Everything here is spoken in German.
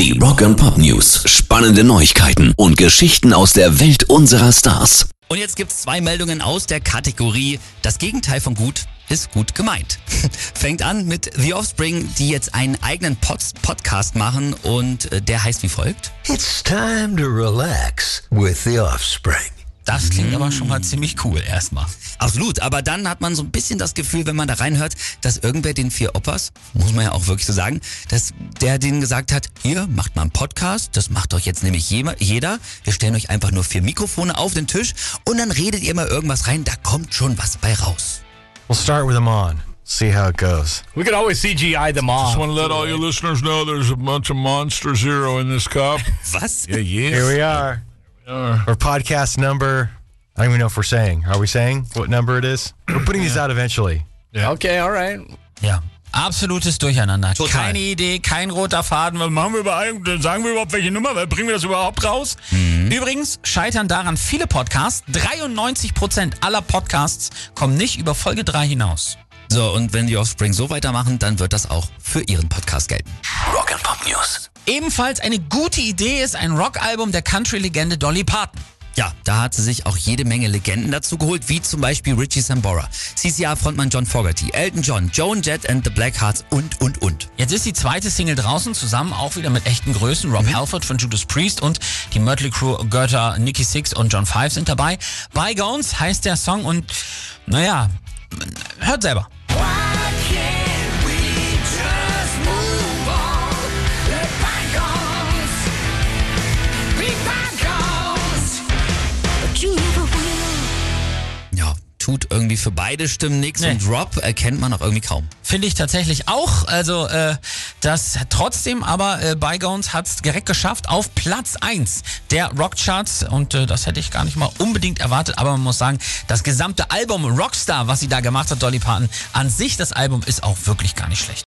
Die Rock and Pop News. Spannende Neuigkeiten und Geschichten aus der Welt unserer Stars. Und jetzt gibt's zwei Meldungen aus der Kategorie Das Gegenteil von gut ist gut gemeint. Fängt an mit The Offspring, die jetzt einen eigenen Pod Podcast machen und äh, der heißt wie folgt. It's time to relax with the offspring. Das klingt aber schon mal ziemlich cool erstmal. Absolut, aber dann hat man so ein bisschen das Gefühl, wenn man da reinhört, dass irgendwer den vier Oppas, muss man ja auch wirklich so sagen, dass der denen gesagt hat, hier, macht mal einen Podcast, das macht doch jetzt nämlich jeder, wir stellen euch einfach nur vier Mikrofone auf den Tisch und dann redet ihr mal irgendwas rein, da kommt schon was bei raus. We'll start with them on. See how it goes. We could always CGI them all. Just want to let all your listeners know there's a bunch of Monster Zero in this cup. Was? Yeah, yeah. Here we are. Our podcast number. I don't even know if we're saying. Are we saying what number it is? We're putting these out eventually. Okay, alright. Ja. Absolutes Durcheinander. Total. Keine Idee, kein roter Faden. Was machen wir überhaupt? Sagen wir überhaupt welche Nummer? Bringen wir das überhaupt raus? Übrigens scheitern daran viele Podcasts. 93% aller Podcasts kommen nicht über Folge 3 hinaus. So, und wenn die Offspring so weitermachen, dann wird das auch für ihren Podcast gelten. Rock and Pop News. Ebenfalls eine gute Idee ist ein Rockalbum der Country-Legende Dolly Parton. Ja, da hat sie sich auch jede Menge Legenden dazu geholt, wie zum Beispiel Richie Sambora, CCR-Frontmann John Fogerty, Elton John, Joan Jett and the Blackhearts und, und, und. Jetzt ist die zweite Single draußen, zusammen auch wieder mit echten Größen. Rob Halford von Judas Priest und die Mötley Crew Götter Nicky Six und John Five sind dabei. Bygones heißt der Song und naja, hört selber. Tut irgendwie für beide Stimmen nichts Nee. und Rob erkennt man auch irgendwie kaum. Finde ich tatsächlich auch. Also äh, das trotzdem, aber äh, Bygones hat es direkt geschafft auf Platz 1 der Rockcharts und äh, das hätte ich gar nicht mal unbedingt erwartet. Aber man muss sagen, das gesamte Album Rockstar, was sie da gemacht hat, Dolly Parton, an sich das Album ist auch wirklich gar nicht schlecht.